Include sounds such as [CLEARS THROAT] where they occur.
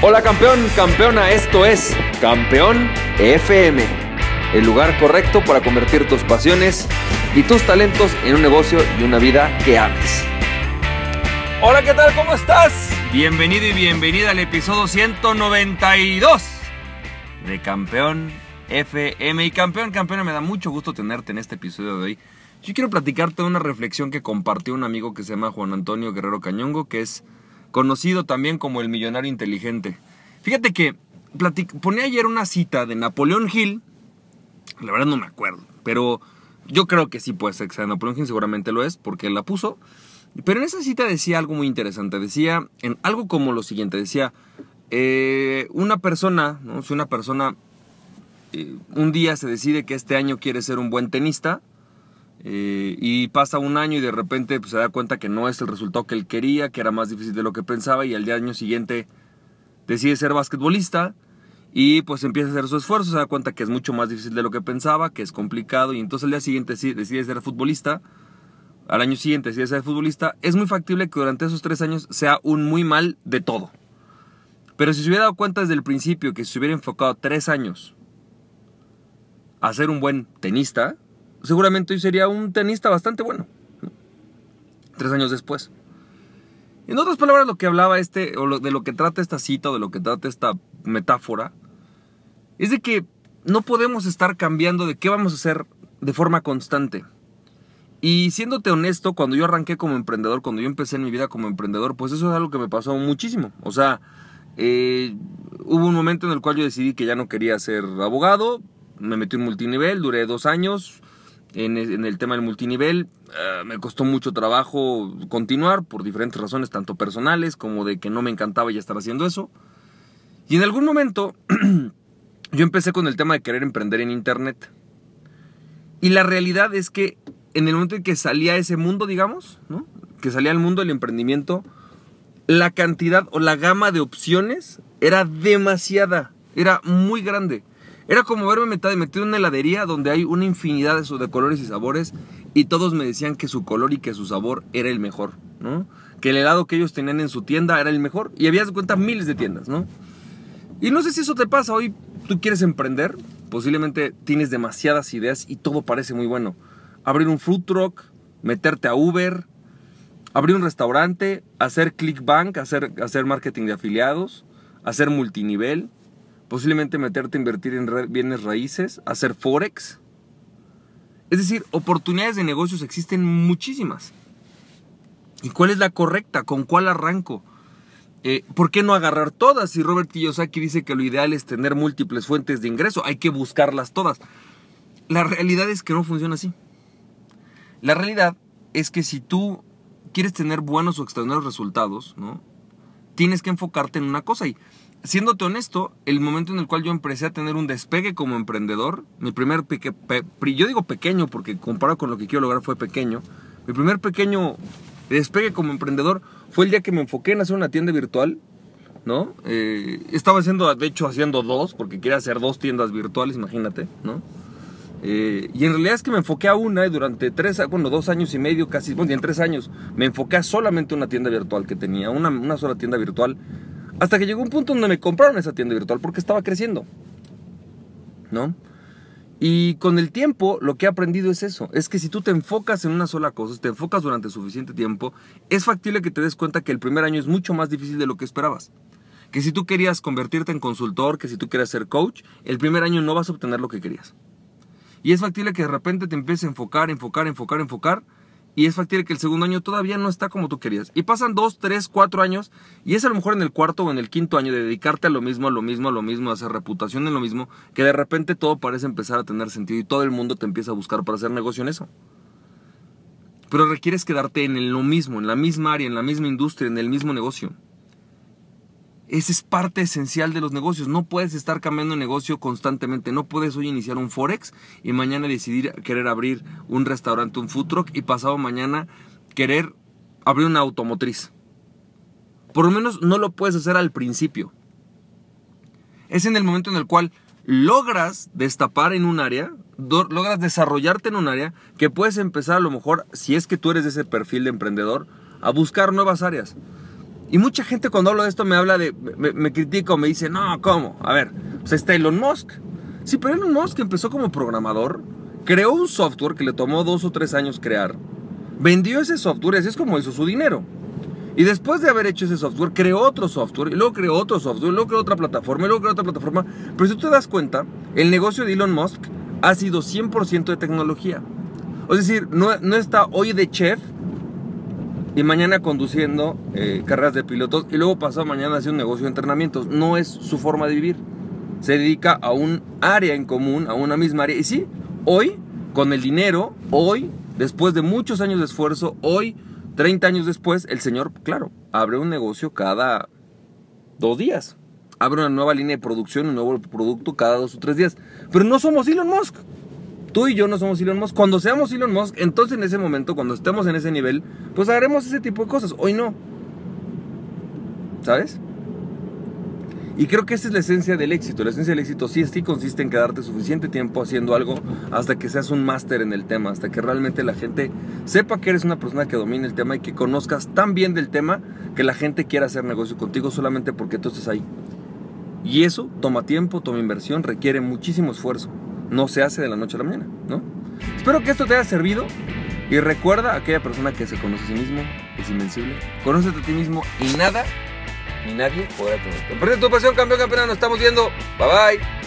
Hola campeón, campeona, esto es Campeón FM, el lugar correcto para convertir tus pasiones y tus talentos en un negocio y una vida que ames. Hola, ¿qué tal? ¿Cómo estás? Bienvenido y bienvenida al episodio 192 de Campeón FM. Y campeón, campeona, me da mucho gusto tenerte en este episodio de hoy. Yo quiero platicarte de una reflexión que compartió un amigo que se llama Juan Antonio Guerrero Cañongo, que es conocido también como el millonario inteligente. Fíjate que ponía ayer una cita de Napoleón Hill, la verdad no me acuerdo, pero yo creo que sí puede ser que sea Napoleón Hill, seguramente lo es, porque él la puso. Pero en esa cita decía algo muy interesante, decía en algo como lo siguiente, decía, eh, una persona, ¿no? si una persona eh, un día se decide que este año quiere ser un buen tenista, eh, y pasa un año y de repente pues, se da cuenta que no es el resultado que él quería, que era más difícil de lo que pensaba y al año siguiente decide ser basquetbolista y pues empieza a hacer su esfuerzo, se da cuenta que es mucho más difícil de lo que pensaba, que es complicado y entonces al día siguiente decide ser futbolista, al año siguiente decide ser futbolista, es muy factible que durante esos tres años sea un muy mal de todo. Pero si se hubiera dado cuenta desde el principio que se hubiera enfocado tres años a ser un buen tenista, seguramente hoy sería un tenista bastante bueno. Tres años después. En otras palabras, lo que hablaba este, o de lo que trata esta cita, o de lo que trata esta metáfora, es de que no podemos estar cambiando de qué vamos a hacer de forma constante. Y siéndote honesto, cuando yo arranqué como emprendedor, cuando yo empecé en mi vida como emprendedor, pues eso es algo que me pasó muchísimo. O sea, eh, hubo un momento en el cual yo decidí que ya no quería ser abogado, me metí en multinivel, duré dos años, en, el tema del multinivel. Eh, me costó mucho trabajo continuar por diferentes razones, tanto personales como de que no me encantaba ya estar haciendo eso. Y en algún momento [CLEARS THROAT] yo empecé con el tema de querer emprender en Internet. Y la realidad es que en el momento en que salía ese mundo, digamos, que salía al mundo del emprendimiento, la cantidad o la gama de opciones era demasiada, era muy grande. Era como verme metido en una heladería donde hay una infinidad de, colores y sabores y todos me decían que su color y que su sabor era el mejor, ¿no? Que el helado que ellos tenían en su tienda era el mejor y habías de cuenta miles de tiendas, ¿no? Y no sé si eso te pasa hoy, tú quieres emprender, posiblemente tienes demasiadas ideas y todo parece muy bueno. Abrir un food truck, meterte a Uber, abrir un restaurante, hacer clickbank, hacer, hacer marketing de afiliados, hacer multinivel, posiblemente meterte a invertir en bienes raíces, hacer forex. Es decir, oportunidades de negocios existen muchísimas. ¿Y cuál es la correcta? ¿Con cuál arranco? Eh, ¿Por qué no agarrar todas? Si Robert Kiyosaki dice que lo ideal es tener múltiples fuentes de ingreso, hay que buscarlas todas. La realidad es que no funciona así. La realidad es que si tú quieres tener buenos o extraordinarios resultados, ¿no? tienes que enfocarte en una cosa. Y siéndote honesto, el momento en el cual yo empecé a tener un despegue como emprendedor, mi primer, yo digo pequeño porque comparado con lo que quiero lograr fue pequeño, mi primer pequeño despegue como emprendedor fue el día que me enfoqué en hacer una tienda virtual, ¿no? Eh, estaba haciendo, de hecho, haciendo dos, porque quería hacer dos tiendas virtuales, imagínate, ¿no? Eh, y en realidad es que me enfoqué a una y durante tres, bueno, dos años y medio, casi, bueno, en tres años, me enfoqué a solamente una tienda virtual que tenía, una, una sola tienda virtual hasta que llegó un punto donde me compraron esa tienda virtual porque estaba creciendo. ¿No? Y con el tiempo lo que he aprendido es eso, es que si tú te enfocas en una sola cosa, si te enfocas durante suficiente tiempo, es factible que te des cuenta que el primer año es mucho más difícil de lo que esperabas. Que si tú querías convertirte en consultor, que si tú querías ser coach, el primer año no vas a obtener lo que querías. Y es factible que de repente te empieces a enfocar, enfocar, enfocar, enfocar, y es factible que el segundo año todavía no está como tú querías. Y pasan dos, tres, cuatro años y es a lo mejor en el cuarto o en el quinto año de dedicarte a lo mismo, a lo mismo, a lo mismo, a hacer reputación en lo mismo, que de repente todo parece empezar a tener sentido y todo el mundo te empieza a buscar para hacer negocio en eso. Pero requieres quedarte en lo mismo, en la misma área, en la misma industria, en el mismo negocio. Esa es parte esencial de los negocios. No puedes estar cambiando de negocio constantemente. No puedes hoy iniciar un Forex y mañana decidir querer abrir un restaurante, un food truck y pasado mañana querer abrir una automotriz. Por lo menos no lo puedes hacer al principio. Es en el momento en el cual logras destapar en un área, logras desarrollarte en un área que puedes empezar a lo mejor, si es que tú eres de ese perfil de emprendedor, a buscar nuevas áreas. Y mucha gente cuando hablo de esto me habla de, me, me critica me dice, no, ¿cómo? A ver, pues está Elon Musk. Sí, pero Elon Musk empezó como programador, creó un software que le tomó dos o tres años crear, vendió ese software así es como hizo su dinero. Y después de haber hecho ese software, creó otro software, y luego creó otro software, y luego creó otra plataforma, y luego creó otra plataforma. Pero si tú te das cuenta, el negocio de Elon Musk ha sido 100% de tecnología. Es decir, no, no está hoy de chef y mañana conduciendo eh, de pilotos y luego pasado mañana hace un negocio de entrenamientos. No es su forma de vivir. Se dedica a un área en común, a una misma área. Y sí, hoy, con el dinero, hoy, después de muchos años de esfuerzo, hoy 30 años después, el señor, claro, abre un negocio cada dos días. Abre una nueva línea de producción, un nuevo producto cada dos o tres días. Pero no somos Elon Musk. Tú y yo no somos Elon Musk. Cuando seamos Elon Musk, entonces en ese momento, cuando estemos en ese nivel, pues haremos ese tipo de cosas. Hoy no. ¿Sabes? Y creo que esa es la esencia del éxito. La esencia del éxito sí, sí consiste en quedarte suficiente tiempo haciendo algo hasta que seas un máster en el tema, hasta que realmente la gente sepa que eres una persona que domina el tema y que conozcas tan bien del tema que la gente quiera hacer negocio contigo solamente porque tú estés ahí. Y eso toma tiempo, toma inversión, requiere muchísimo esfuerzo. No se hace de la noche a la mañana, ¿no? Espero que esto te haya servido y recuerda a aquella persona que se conoce a sí mismo, es invencible. Conócete a ti mismo y nada ni nadie podrá tenerte. Emprende tu pasión, campeón, campeona. Nos estamos viendo. Bye bye.